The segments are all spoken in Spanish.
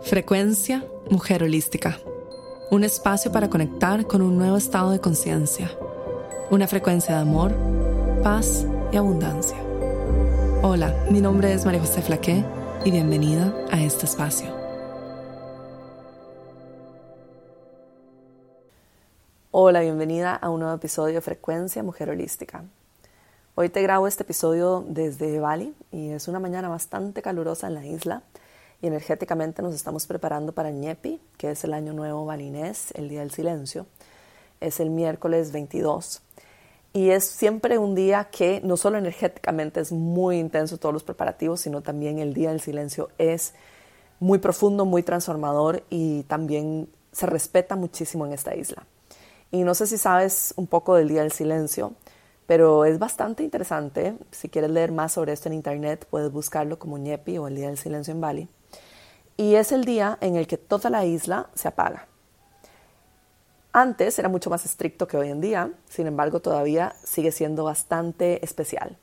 Frecuencia Mujer Holística. Un espacio para conectar con un nuevo estado de conciencia. Una frecuencia de amor, paz y abundancia. Hola, mi nombre es María José Flaqué y bienvenida a este espacio. Hola, bienvenida a un nuevo episodio de Frecuencia Mujer Holística. Hoy te grabo este episodio desde Bali y es una mañana bastante calurosa en la isla y energéticamente nos estamos preparando para Ñepi, que es el año nuevo balinés, el día del silencio. Es el miércoles 22 y es siempre un día que no solo energéticamente es muy intenso todos los preparativos, sino también el día del silencio es muy profundo, muy transformador y también se respeta muchísimo en esta isla. Y no sé si sabes un poco del Día del Silencio, pero es bastante interesante. Si quieres leer más sobre esto en internet, puedes buscarlo como Ñepi o el Día del Silencio en Bali y es el día en el que toda la isla se apaga. Antes era mucho más estricto que hoy en día, sin embargo todavía sigue siendo bastante especial.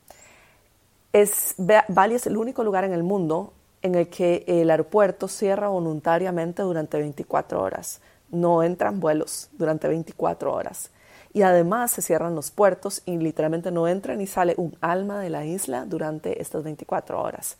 Es, Bali es el único lugar en el mundo en el que el aeropuerto cierra voluntariamente durante 24 horas. No entran vuelos durante 24 horas. Y además se cierran los puertos y literalmente no entra ni sale un alma de la isla durante estas 24 horas.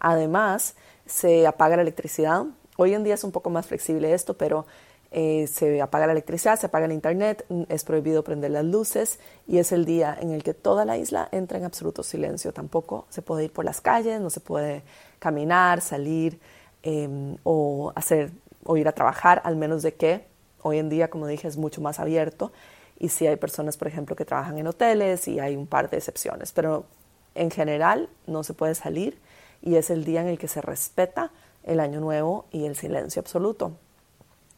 Además, se apaga la electricidad. Hoy en día es un poco más flexible esto, pero eh, se apaga la electricidad, se apaga el internet, es prohibido prender las luces y es el día en el que toda la isla entra en absoluto silencio. Tampoco se puede ir por las calles, no se puede caminar, salir em, o hacer o ir a trabajar, al menos de que hoy en día, como dije, es mucho más abierto y si hay personas, por ejemplo, que trabajan en hoteles y hay un par de excepciones, pero en general no se puede salir y es el día en el que se respeta el año nuevo y el silencio absoluto.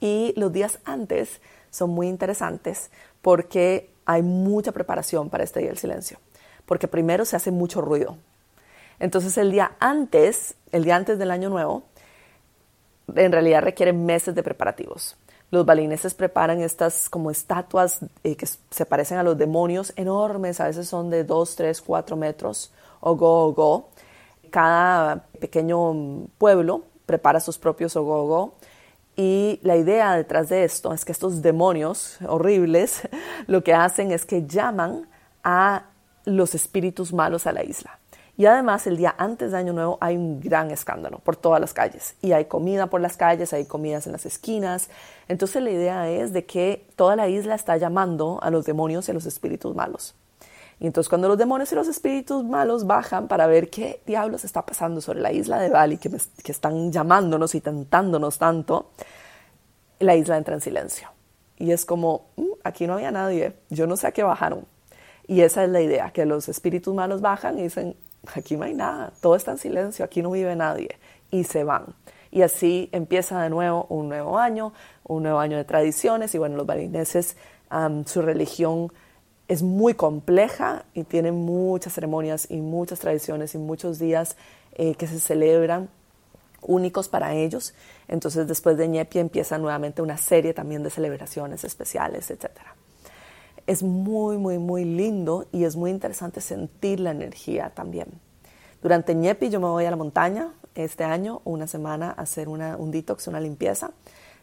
Y los días antes son muy interesantes porque hay mucha preparación para este día del silencio, porque primero se hace mucho ruido. Entonces el día antes, el día antes del año nuevo, en realidad requiere meses de preparativos. Los balineses preparan estas como estatuas eh, que se parecen a los demonios enormes, a veces son de 2, 3, 4 metros, o go, o go, cada pequeño pueblo prepara sus propios ogogo y la idea detrás de esto es que estos demonios horribles lo que hacen es que llaman a los espíritus malos a la isla. Y además el día antes de Año Nuevo hay un gran escándalo por todas las calles. Y hay comida por las calles, hay comidas en las esquinas. Entonces la idea es de que toda la isla está llamando a los demonios y a los espíritus malos. Y entonces cuando los demonios y los espíritus malos bajan para ver qué diablos está pasando sobre la isla de Bali, que, están llamándonos y tentándonos tanto, la isla entra en silencio. Y es como, mm, aquí no había nadie, yo no sé a qué bajaron. Y esa es la idea, que los espíritus malos bajan y dicen, aquí no hay nada, todo está en silencio, aquí no vive nadie. Y se van. Y así empieza de nuevo un nuevo año, un nuevo año de tradiciones. Y bueno, los balineses, su religión es muy compleja y tiene muchas ceremonias y muchas tradiciones y muchos días eh, que se celebran únicos para ellos. Entonces después de Ñepi empieza nuevamente una serie también de celebraciones especiales, etc. Es muy, muy, muy lindo y es muy interesante sentir la energía también. Durante Ñepi yo me voy a la montaña este año, una semana, a hacer un detox, una limpieza.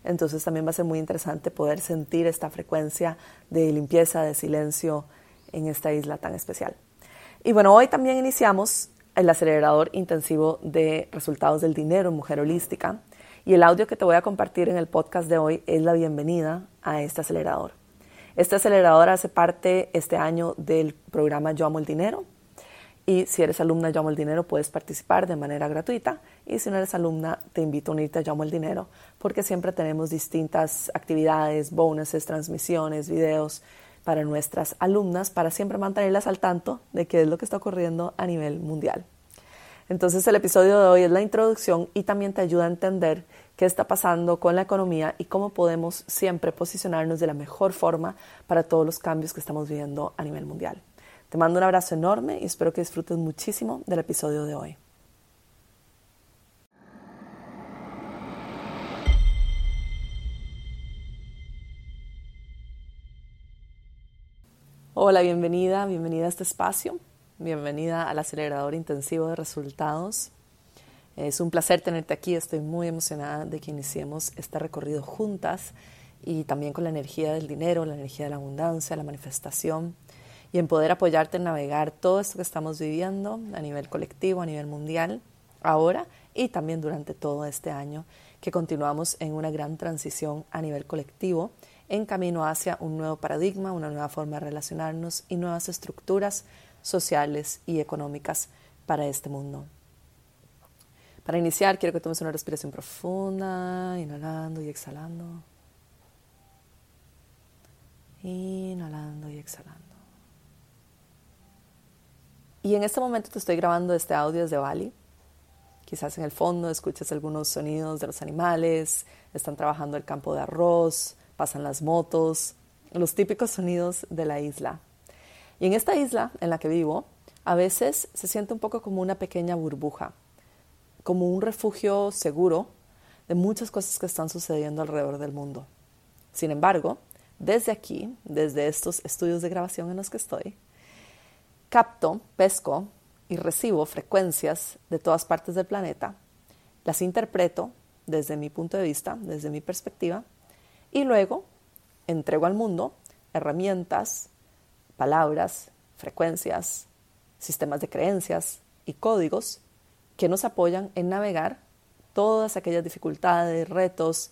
Entonces también va a ser muy interesante poder sentir esta frecuencia de limpieza, de silencio en esta isla tan especial. Y bueno, hoy también iniciamos el acelerador intensivo de resultados del dinero en Mujer Holística. Y el audio que te voy a compartir en el podcast de hoy es la bienvenida a este acelerador. Este acelerador hace parte este año del programa Yo Amo el Dinero, y si eres alumna Llamo el Dinero, puedes participar de manera gratuita. Y si no eres alumna, te invito a unirte a Llamo el Dinero, porque siempre tenemos distintas actividades, bonuses, transmisiones, videos para nuestras alumnas, para siempre mantenerlas al tanto de qué es lo que está ocurriendo a nivel mundial. Entonces el episodio de hoy es la introducción y también te ayuda a entender qué está pasando con la economía y cómo podemos siempre posicionarnos de la mejor forma para todos los cambios que estamos viviendo a nivel mundial. Te mando un abrazo enorme y espero que disfrutes muchísimo del episodio de hoy. Hola, bienvenida, bienvenida a este espacio, bienvenida al acelerador intensivo de resultados. Es un placer tenerte aquí, estoy muy emocionada de que iniciemos este recorrido juntas y también con la energía del dinero, la energía de la abundancia, la manifestación y en poder apoyarte en navegar todo esto que estamos viviendo a nivel colectivo, a nivel mundial, ahora y también durante todo este año que continuamos en una gran transición a nivel colectivo en camino hacia un nuevo paradigma, una nueva forma de relacionarnos y nuevas estructuras sociales y económicas para este mundo. Para iniciar, quiero que tomes una respiración profunda, inhalando y exhalando. Inhalando y exhalando. Y en este momento te estoy grabando este audio desde Bali. Quizás en el fondo escuches algunos sonidos de los animales, están trabajando el campo de arroz, pasan las motos, los típicos sonidos de la isla. Y en esta isla en la que vivo, a veces se siente un poco como una pequeña burbuja como un refugio seguro de muchas cosas que están sucediendo alrededor del mundo. Sin embargo, desde aquí, desde estos estudios de grabación en los que estoy, capto, pesco y recibo frecuencias de todas partes del planeta, las interpreto desde mi punto de vista, desde mi perspectiva, y luego entrego al mundo herramientas, palabras, frecuencias, sistemas de creencias y códigos que nos apoyan en navegar todas aquellas dificultades, retos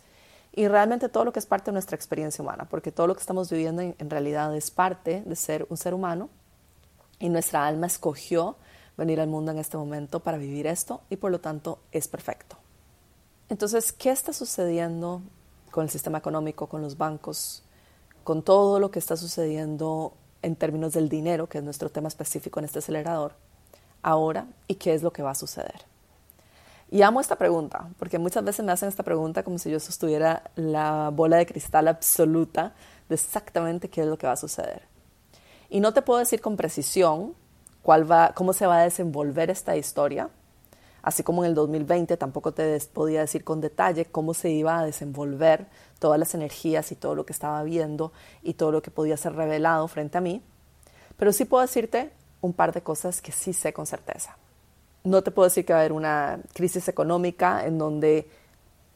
y realmente todo lo que es parte de nuestra experiencia humana, porque todo lo que estamos viviendo en, realidad es parte de ser un ser humano y nuestra alma escogió venir al mundo en este momento para vivir esto y por lo tanto es perfecto. Entonces, ¿qué está sucediendo con el sistema económico, con los bancos, con todo lo que está sucediendo en términos del dinero, que es nuestro tema específico en este acelerador? ahora y qué es lo que va a suceder? Y amo esta pregunta, porque muchas veces me hacen esta pregunta como si yo sostuviera la bola de cristal absoluta de exactamente qué es lo que va a suceder. Y no te puedo decir con precisión cuál va, cómo se va a desenvolver esta historia, así como en el 2020 tampoco te podía decir con detalle cómo se iba a desenvolver todas las energías y todo lo que estaba viendo y todo lo que podía ser revelado frente a mí, pero sí puedo decirte un par de cosas que sí sé con certeza. No te puedo decir que va a haber una crisis económica en donde,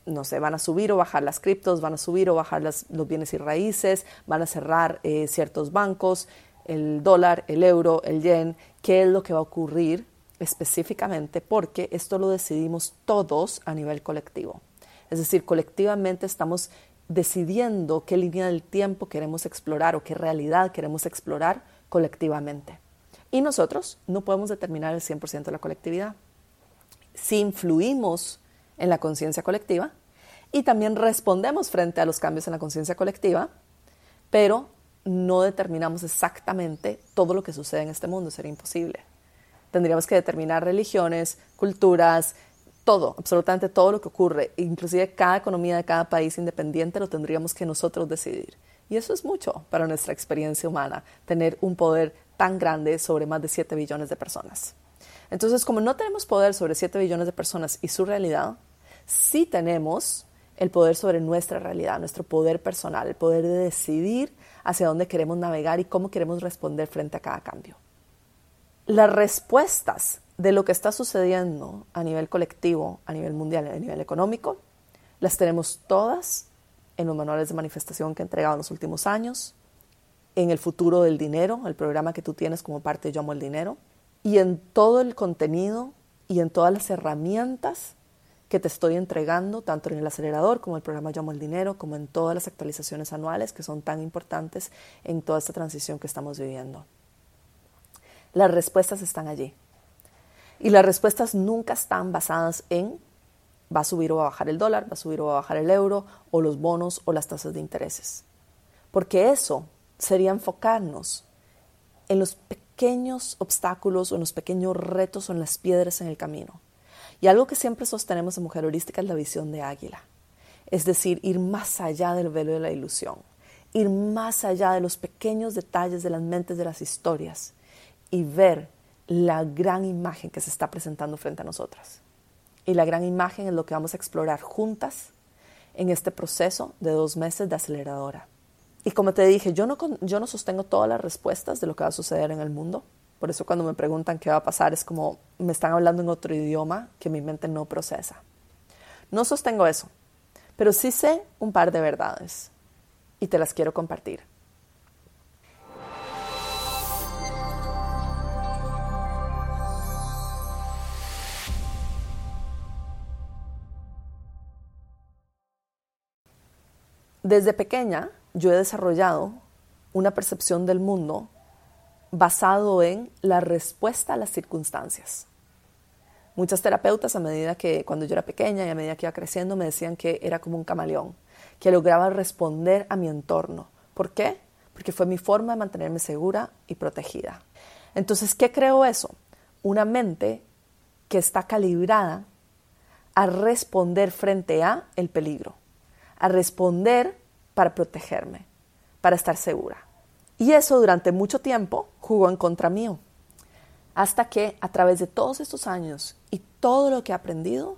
no sé, van a subir o bajar las criptos, van a subir o bajar los bienes y raíces, van a cerrar eh, ciertos bancos, el dólar, el euro, el yen, qué es lo que va a ocurrir específicamente, porque esto lo decidimos todos a nivel colectivo. Es decir, colectivamente estamos decidiendo qué línea del tiempo queremos explorar o qué realidad queremos explorar colectivamente. Y nosotros no podemos determinar el 100% de la colectividad. Si influimos en la conciencia colectiva y también respondemos frente a los cambios en la conciencia colectiva, pero no determinamos exactamente todo lo que sucede en este mundo, sería imposible. Tendríamos que determinar religiones, culturas, todo, absolutamente todo lo que ocurre, inclusive cada economía de cada país independiente lo tendríamos que nosotros decidir. Y eso es mucho para nuestra experiencia humana, tener un poder tan grande sobre más de 7 billones de personas. Entonces, como no tenemos poder sobre 7 billones de personas y su realidad, sí tenemos el poder sobre nuestra realidad, nuestro poder personal, el poder de decidir hacia dónde queremos navegar y cómo queremos responder frente a cada cambio. Las respuestas de lo que está sucediendo a nivel colectivo, a nivel mundial, a nivel económico, las tenemos todas en los manuales de manifestación que he entregado en los últimos años, en el futuro del dinero, el programa que tú tienes como parte de Yo Amo el Dinero, y en todo el contenido y en todas las herramientas que te estoy entregando, tanto en el acelerador como el programa Yo Amo el Dinero, como en todas las actualizaciones anuales que son tan importantes en toda esta transición que estamos viviendo. Las respuestas están allí. Y las respuestas nunca están basadas en va a subir o va a bajar el dólar, va a subir o va a bajar el euro, o los bonos o las tasas de intereses. Porque eso sería enfocarnos en los pequeños obstáculos o en los pequeños retos o en las piedras en el camino. Y algo que siempre sostenemos en Mujer Holística es la visión de águila. Es decir, ir más allá del velo de la ilusión, ir más allá de los pequeños detalles de las mentes de las historias y ver la gran imagen que se está presentando frente a nosotras. Y la gran imagen es lo que vamos a explorar juntas en este proceso de dos meses de aceleradora. Y como te dije, yo no, yo no sostengo todas las respuestas de lo que va a suceder en el mundo. Por eso cuando me preguntan qué va a pasar es como me están hablando en otro idioma que mi mente no procesa. No sostengo eso, pero sí sé un par de verdades y te las quiero compartir. Desde pequeña yo he desarrollado una percepción del mundo basado en la respuesta a las circunstancias. Muchas terapeutas a medida que cuando yo era pequeña y a medida que iba creciendo me decían que era como un camaleón, que lograba responder a mi entorno. ¿Por qué? Porque fue mi forma de mantenerme segura y protegida. Entonces, ¿qué creo eso? Una mente que está calibrada a responder frente a el peligro, a responder para protegerme, para estar segura. Y eso durante mucho tiempo jugó en contra mío. Hasta que a través de todos estos años y todo lo que he aprendido,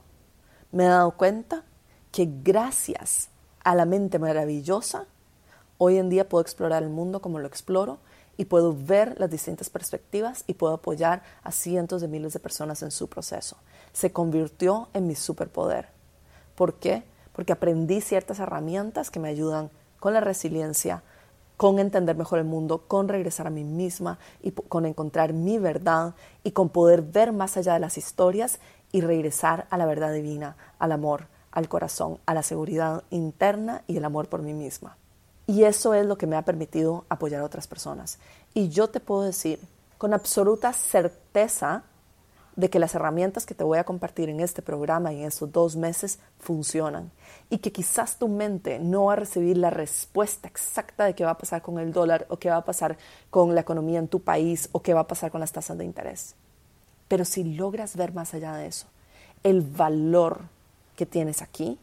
me he dado cuenta que gracias a la mente maravillosa, hoy en día puedo explorar el mundo como lo exploro y puedo ver las distintas perspectivas y puedo apoyar a cientos de miles de personas en su proceso. Se convirtió en mi superpoder. ¿Por qué? Porque aprendí ciertas herramientas que me ayudan con la resiliencia, con entender mejor el mundo, con regresar a mí misma y con encontrar mi verdad y con poder ver más allá de las historias y regresar a la verdad divina, al amor, al corazón, a la seguridad interna y el amor por mí misma. Y eso es lo que me ha permitido apoyar a otras personas. Y yo te puedo decir con absoluta certeza de que las herramientas que te voy a compartir en este programa y en estos dos meses funcionan y que quizás tu mente no va a recibir la respuesta exacta de qué va a pasar con el dólar o qué va a pasar con la economía en tu país o qué va a pasar con las tasas de interés. Pero si logras ver más allá de eso, el valor que tienes aquí,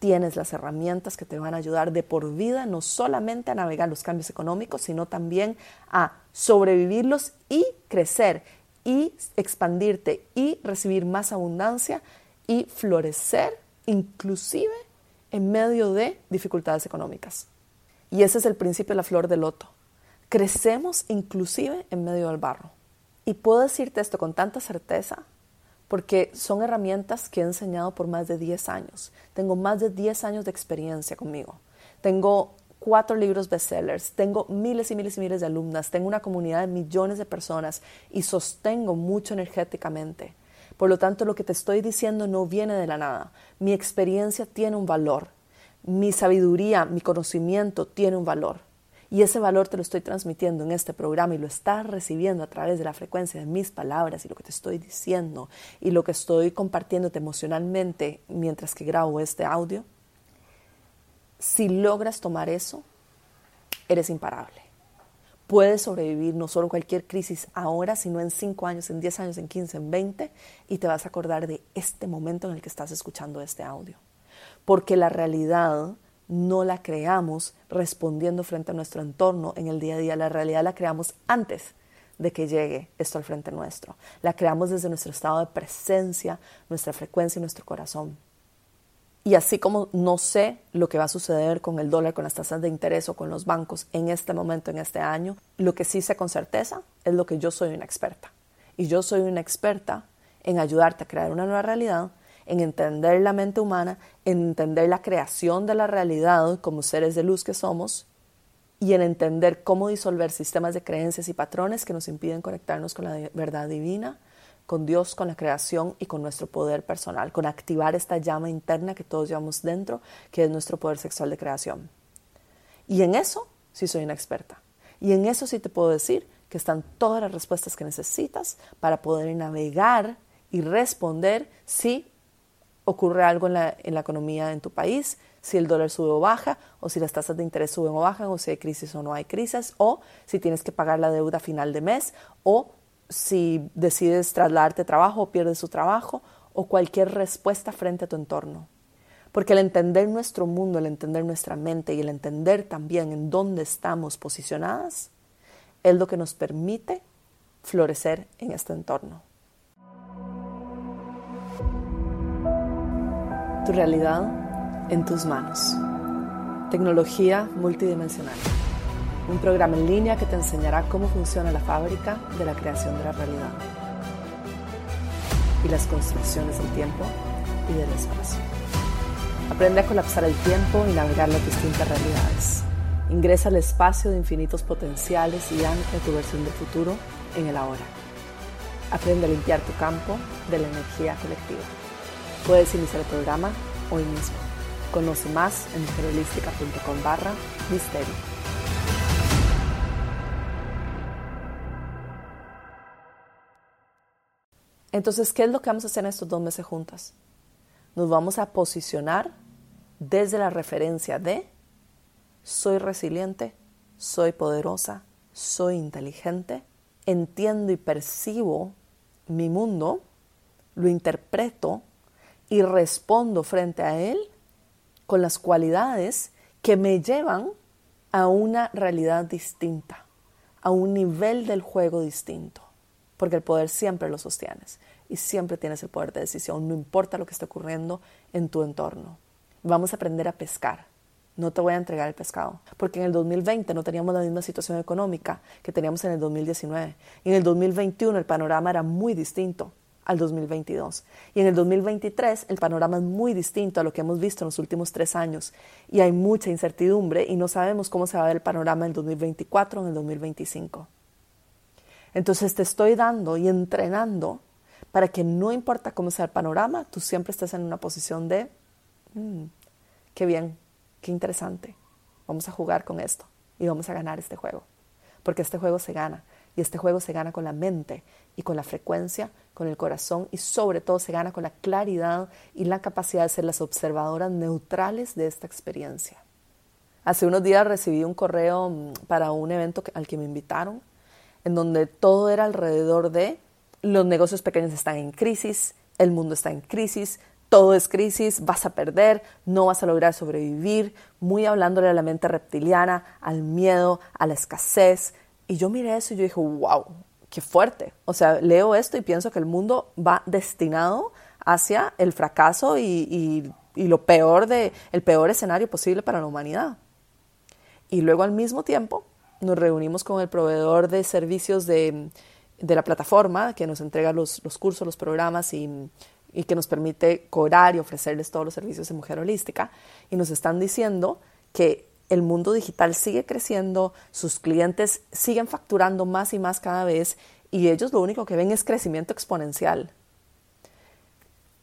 tienes las herramientas que te van a ayudar de por vida no solamente a navegar los cambios económicos, sino también a sobrevivirlos y crecer y expandirte y recibir más abundancia y florecer inclusive en medio de dificultades económicas. Y ese es el principio de la flor de loto. Crecemos inclusive en medio del barro. Y puedo decirte esto con tanta certeza porque son herramientas que he enseñado por más de 10 años. Tengo más de 10 años de experiencia conmigo. Tengo cuatro libros bestsellers, tengo miles y miles y miles de alumnas, tengo una comunidad de millones de personas y sostengo mucho energéticamente. Por lo tanto, lo que te estoy diciendo no viene de la nada. Mi experiencia tiene un valor. Mi sabiduría, mi conocimiento tiene un valor. Y ese valor te lo estoy transmitiendo en este programa y lo estás recibiendo a través de la frecuencia de mis palabras y lo que te estoy diciendo y lo que estoy compartiéndote emocionalmente mientras que grabo este audio si logras tomar eso, eres imparable. Puedes sobrevivir no solo cualquier crisis ahora, sino en 5 años, en 10 años, en 15, en 20, y te vas a acordar de este momento en el que estás escuchando este audio. Porque la realidad no la creamos respondiendo frente a nuestro entorno en el día a día, la realidad la creamos antes de que llegue esto al frente nuestro. La creamos desde nuestro estado de presencia, nuestra frecuencia y nuestro corazón. Y así como no sé lo que va a suceder con el dólar, con las tasas de interés o con los bancos en este momento, en este año, lo que sí sé con certeza es lo que yo soy una experta. Y yo soy una experta en ayudarte a crear una nueva realidad, en entender la mente humana, en entender la creación de la realidad como seres de luz que somos y en entender cómo disolver sistemas de creencias y patrones que nos impiden conectarnos con la verdad divina con Dios, con la creación y con nuestro poder personal, con activar esta llama interna que todos llevamos dentro, que es nuestro poder sexual de creación. Y en eso sí soy una experta. Y en eso sí te puedo decir que están todas las respuestas que necesitas para poder navegar y responder si ocurre algo en la, economía en tu país, si el dólar sube o baja, o si las tasas de interés suben o bajan, o si hay crisis o no hay crisis, o si tienes que pagar la deuda a final de mes, o si decides trasladarte trabajo o pierdes tu trabajo o cualquier respuesta frente a tu entorno. Porque el entender nuestro mundo, el entender nuestra mente y el entender también en dónde estamos posicionadas es lo que nos permite florecer en este entorno. Tu realidad en tus manos. Tecnología multidimensional. Un programa en línea que te enseñará cómo funciona la fábrica de la creación de la realidad y las construcciones del tiempo y del espacio. Aprende a colapsar el tiempo y navegar las distintas realidades. Ingresa al espacio de infinitos potenciales y ancla tu versión de futuro en el ahora. Aprende a limpiar tu campo de la energía colectiva. Puedes iniciar el programa hoy mismo. Conoce más en mujerholística.com barra misterio. Entonces, ¿qué es lo que vamos a hacer en estos dos meses juntas? Nos vamos a posicionar desde la referencia de soy resiliente, soy poderosa, soy inteligente, entiendo y percibo mi mundo, lo interpreto y respondo frente a él con las cualidades que me llevan a una realidad distinta, a un nivel del juego distinto, porque el poder siempre lo sostienes y siempre tienes el poder de decisión, no importa lo que esté ocurriendo en tu entorno. Vamos a aprender a pescar. No te voy a entregar el pescado, porque en el 2020 no teníamos la misma situación económica que teníamos en el 2019. Y en el 2021 el panorama era muy distinto al 2022. Y en el 2023 el panorama es muy distinto a lo que hemos visto en los últimos tres años. Y hay mucha incertidumbre y no sabemos cómo se va a ver el panorama en el 2024 o en el 2025. Entonces te estoy dando y entrenando para que no importa cómo sea el panorama, tú siempre estés en una posición de, mm, qué bien, qué interesante, vamos a jugar con esto y vamos a ganar este juego. Porque este juego se gana y este juego se gana con la mente y con la frecuencia, con el corazón y sobre todo se gana con la claridad y la capacidad de ser las observadoras neutrales de esta experiencia. Hace unos días recibí un correo mm, para un evento al que me invitaron, en donde todo era alrededor de los negocios pequeños están en crisis, el mundo está en crisis, todo es crisis, vas a perder, no vas a lograr sobrevivir, muy hablándole a la mente reptiliana, al miedo, a la escasez, y yo miré eso y yo dije, wow, qué fuerte. O sea, leo esto y pienso que el mundo va destinado hacia el fracaso y, lo peor de, el peor escenario posible para la humanidad. Y luego al mismo tiempo nos reunimos con el proveedor de servicios de, la plataforma que nos entrega los, cursos, los programas y, y, que nos permite cobrar y ofrecerles todos los servicios de mujer holística. Y nos están diciendo que el mundo digital sigue creciendo, sus clientes siguen facturando más y más cada vez y ellos lo único que ven es crecimiento exponencial.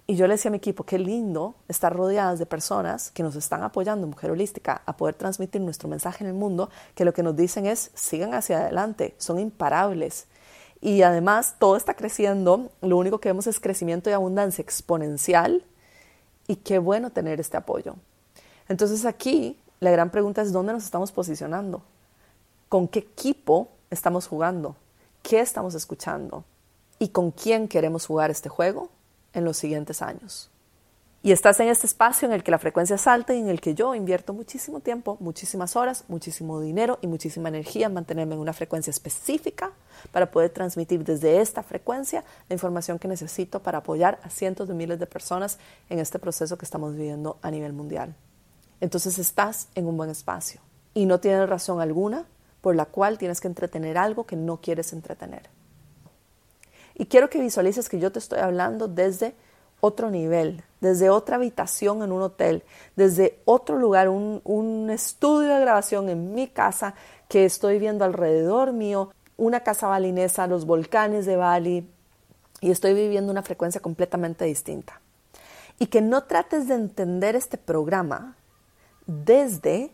Y yo le decía a mi equipo, qué lindo estar rodeadas de personas que nos están apoyando Mujer Holística a poder transmitir nuestro mensaje en el mundo, que lo que nos dicen es, sigan hacia adelante, son imparables. Y además todo está creciendo, lo único que vemos es crecimiento y abundancia exponencial. Y qué bueno tener este apoyo. Entonces aquí la gran pregunta es dónde nos estamos posicionando, con qué equipo estamos jugando, qué estamos escuchando y con quién queremos jugar este juego en los siguientes años. Y estás en este espacio en el que la frecuencia es alta y en el que yo invierto muchísimo tiempo, muchísimas horas, muchísimo dinero y muchísima energía en mantenerme en una frecuencia específica para poder transmitir desde esta frecuencia la información que necesito para apoyar a cientos de miles de personas en este proceso que estamos viviendo a nivel mundial entonces estás en un buen espacio y no tienes razón alguna por la cual tienes que entretener algo que no quieres entretener. Y quiero que visualices que yo te estoy hablando desde otro nivel, desde otra habitación en un hotel, desde otro lugar, un, estudio de grabación en mi casa que estoy viendo alrededor mío, una casa balinesa, los volcanes de Bali, y estoy viviendo una frecuencia completamente distinta. Y que no trates de entender este programa desde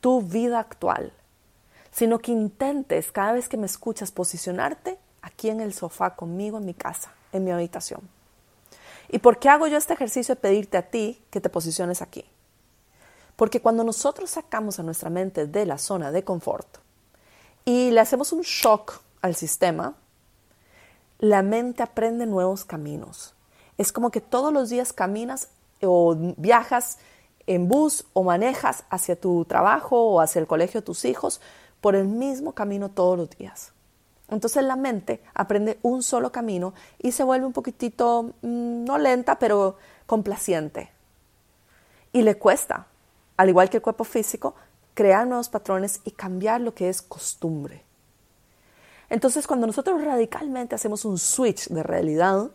tu vida actual, sino que intentes cada vez que me escuchas posicionarte aquí en el sofá conmigo en mi casa, en mi habitación. ¿Y por qué hago yo este ejercicio de pedirte a ti que te posiciones aquí? Porque cuando nosotros sacamos a nuestra mente de la zona de confort y le hacemos un shock al sistema, la mente aprende nuevos caminos. Es como que todos los días caminas o viajas en bus o manejas hacia tu trabajo o hacia el colegio de tus hijos por el mismo camino todos los días. Entonces la mente aprende un solo camino y se vuelve un poquitito, mm, no lenta, pero complaciente. Y le cuesta, al igual que el cuerpo físico, crear nuevos patrones y cambiar lo que es costumbre. Entonces, cuando nosotros radicalmente hacemos un switch de realidad,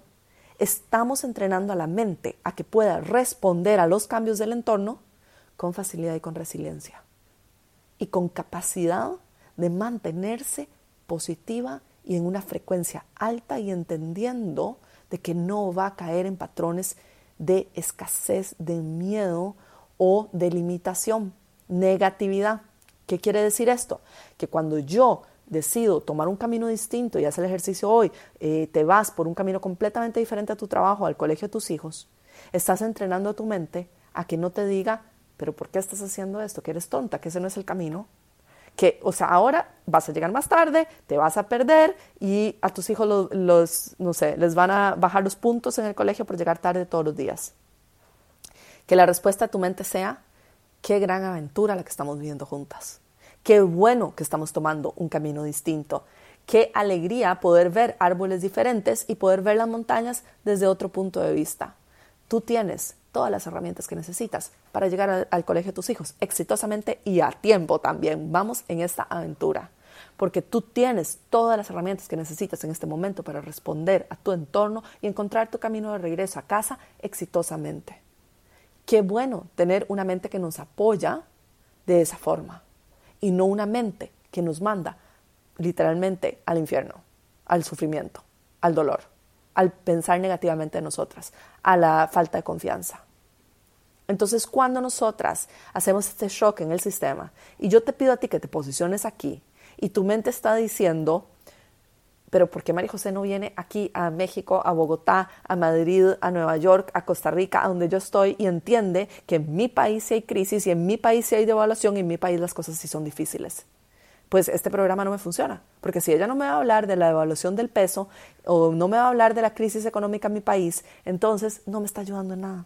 estamos entrenando a la mente a que pueda responder a los cambios del entorno con facilidad y con resiliencia. Y con capacidad de mantenerse positiva y en una frecuencia alta y entendiendo de que no va a caer en patrones de escasez, de miedo o de limitación, negatividad. ¿Qué quiere decir esto? Que cuando yo decido tomar un camino distinto y hacer el ejercicio hoy, eh, te vas por un camino completamente diferente a tu trabajo, al colegio de tus hijos, estás entrenando a tu mente a que no te diga, pero ¿por qué estás haciendo esto? Que eres tonta, que ese no es el camino. Que, o sea, ahora vas a llegar más tarde, te vas a perder y a tus hijos los, no sé, les van a bajar los puntos en el colegio por llegar tarde todos los días. Que la respuesta de tu mente sea, qué gran aventura la que estamos viviendo juntas. Qué bueno que estamos tomando un camino distinto. Qué alegría poder ver árboles diferentes y poder ver las montañas desde otro punto de vista. Tú tienes todas las herramientas que necesitas para llegar al, colegio de tus hijos exitosamente y a tiempo también. Vamos en esta aventura porque tú tienes todas las herramientas que necesitas en este momento para responder a tu entorno y encontrar tu camino de regreso a casa exitosamente. Qué bueno tener una mente que nos apoya de esa forma y no una mente que nos manda literalmente al infierno, al sufrimiento, al dolor, al pensar negativamente en nosotras, a la falta de confianza. Entonces, cuando nosotras hacemos este shock en el sistema y yo te pido a ti que te posiciones aquí y tu mente está diciendo, pero ¿por qué María José no viene aquí a México, a Bogotá, a Madrid, a Nueva York, a Costa Rica, a donde yo estoy y entiende que en mi país hay crisis y en mi país hay devaluación y en mi país las cosas sí son difíciles? Pues este programa no me funciona, porque si ella no me va a hablar de la devaluación del peso o no me va a hablar de la crisis económica en mi país, entonces no me está ayudando en nada.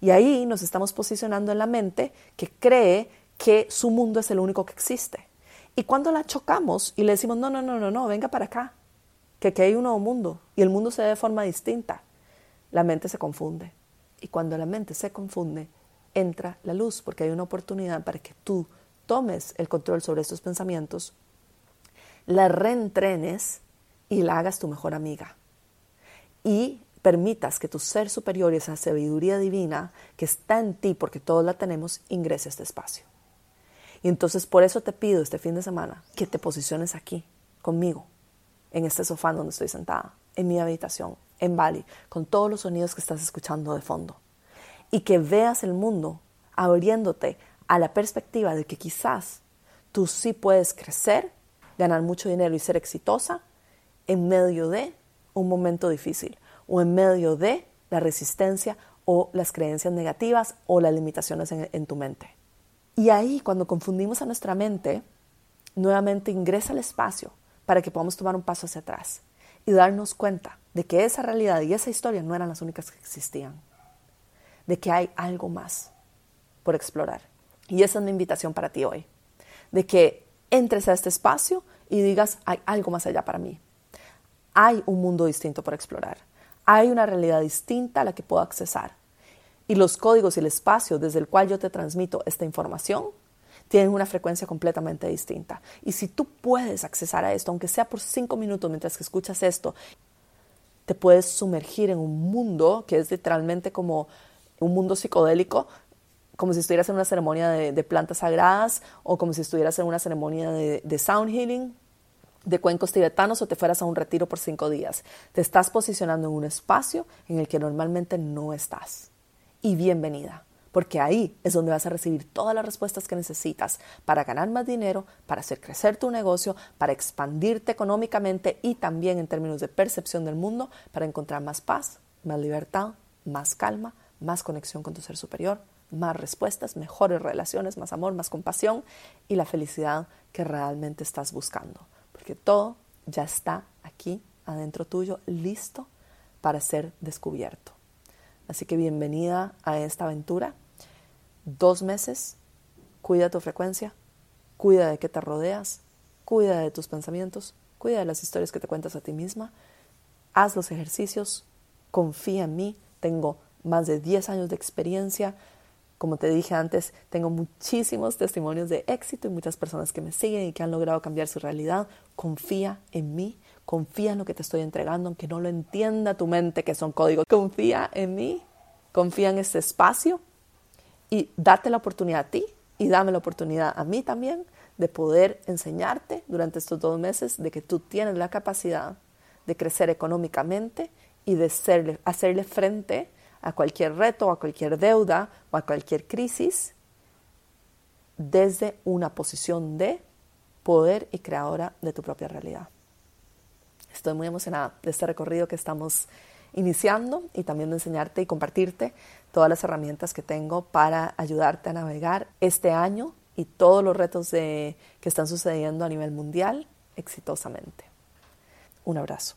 Y ahí nos estamos posicionando en la mente que cree que su mundo es el único que existe. Y cuando la chocamos y le decimos, no, no, no, no, no, venga para acá, que aquí hay un nuevo mundo y el mundo se ve de forma distinta, la mente se confunde. Y cuando la mente se confunde, entra la luz, porque hay una oportunidad para que tú tomes el control sobre estos pensamientos, la reentrenes y la hagas tu mejor amiga. Y permitas que tu ser superior y esa sabiduría divina que está en ti, porque todos la tenemos, ingrese a este espacio. Y entonces por eso te pido este fin de semana que te posiciones aquí conmigo, en este sofá donde estoy sentada, en mi habitación, en Bali, con todos los sonidos que estás escuchando de fondo. Y que veas el mundo abriéndote a la perspectiva de que quizás tú sí puedes crecer, ganar mucho dinero y ser exitosa en medio de un momento difícil o en medio de la resistencia o las creencias negativas o las limitaciones en, tu mente. Y ahí, cuando confundimos a nuestra mente, nuevamente ingresa al espacio para que podamos tomar un paso hacia atrás y darnos cuenta de que esa realidad y esa historia no eran las únicas que existían, de que hay algo más por explorar. Y esa es mi invitación para ti hoy, de que entres a este espacio y digas, hay algo más allá para mí. Hay un mundo distinto por explorar. Hay una realidad distinta a la que puedo accesar y los códigos y el espacio desde el cual yo te transmito esta información tienen una frecuencia completamente distinta. Y si tú puedes accesar a esto, aunque sea por cinco minutos mientras que escuchas esto, te puedes sumergir en un mundo que es literalmente como un mundo psicodélico, como si estuvieras en una ceremonia de, plantas sagradas o como si estuvieras en una ceremonia de, sound healing, de cuencos tibetanos o te fueras a un retiro por cinco días. Te estás posicionando en un espacio en el que normalmente no estás y bienvenida, porque ahí es donde vas a recibir todas las respuestas que necesitas para ganar más dinero, para hacer crecer tu negocio, para expandirte económicamente y también en términos de percepción del mundo, para encontrar más paz, más libertad, más calma, más conexión con tu ser superior, más respuestas, mejores relaciones, más amor, más compasión y la felicidad que realmente estás buscando. Porque todo ya está aquí adentro tuyo, listo para ser descubierto. Así que bienvenida a esta aventura. Dos meses, cuida tu frecuencia, cuida de qué te rodeas, cuida de tus pensamientos, cuida de las historias que te cuentas a ti misma, haz los ejercicios, confía en mí, tengo más de 10 años de experiencia Como te dije antes, tengo muchísimos testimonios de éxito y muchas personas que me siguen y que han logrado cambiar su realidad. Confía en mí, confía en lo que te estoy entregando, aunque no lo entienda tu mente que son códigos. Confía en mí, confía en este espacio y date la oportunidad a ti y dame la oportunidad a mí también de poder enseñarte durante estos dos meses de que tú tienes la capacidad de crecer económicamente y de hacerle frente a cualquier reto, a cualquier deuda o a cualquier crisis desde una posición de poder y creadora de tu propia realidad. Estoy muy emocionada de este recorrido que estamos iniciando y también de enseñarte y compartirte todas las herramientas que tengo para ayudarte a navegar este año y todos los retos que están sucediendo a nivel mundial exitosamente. Un abrazo.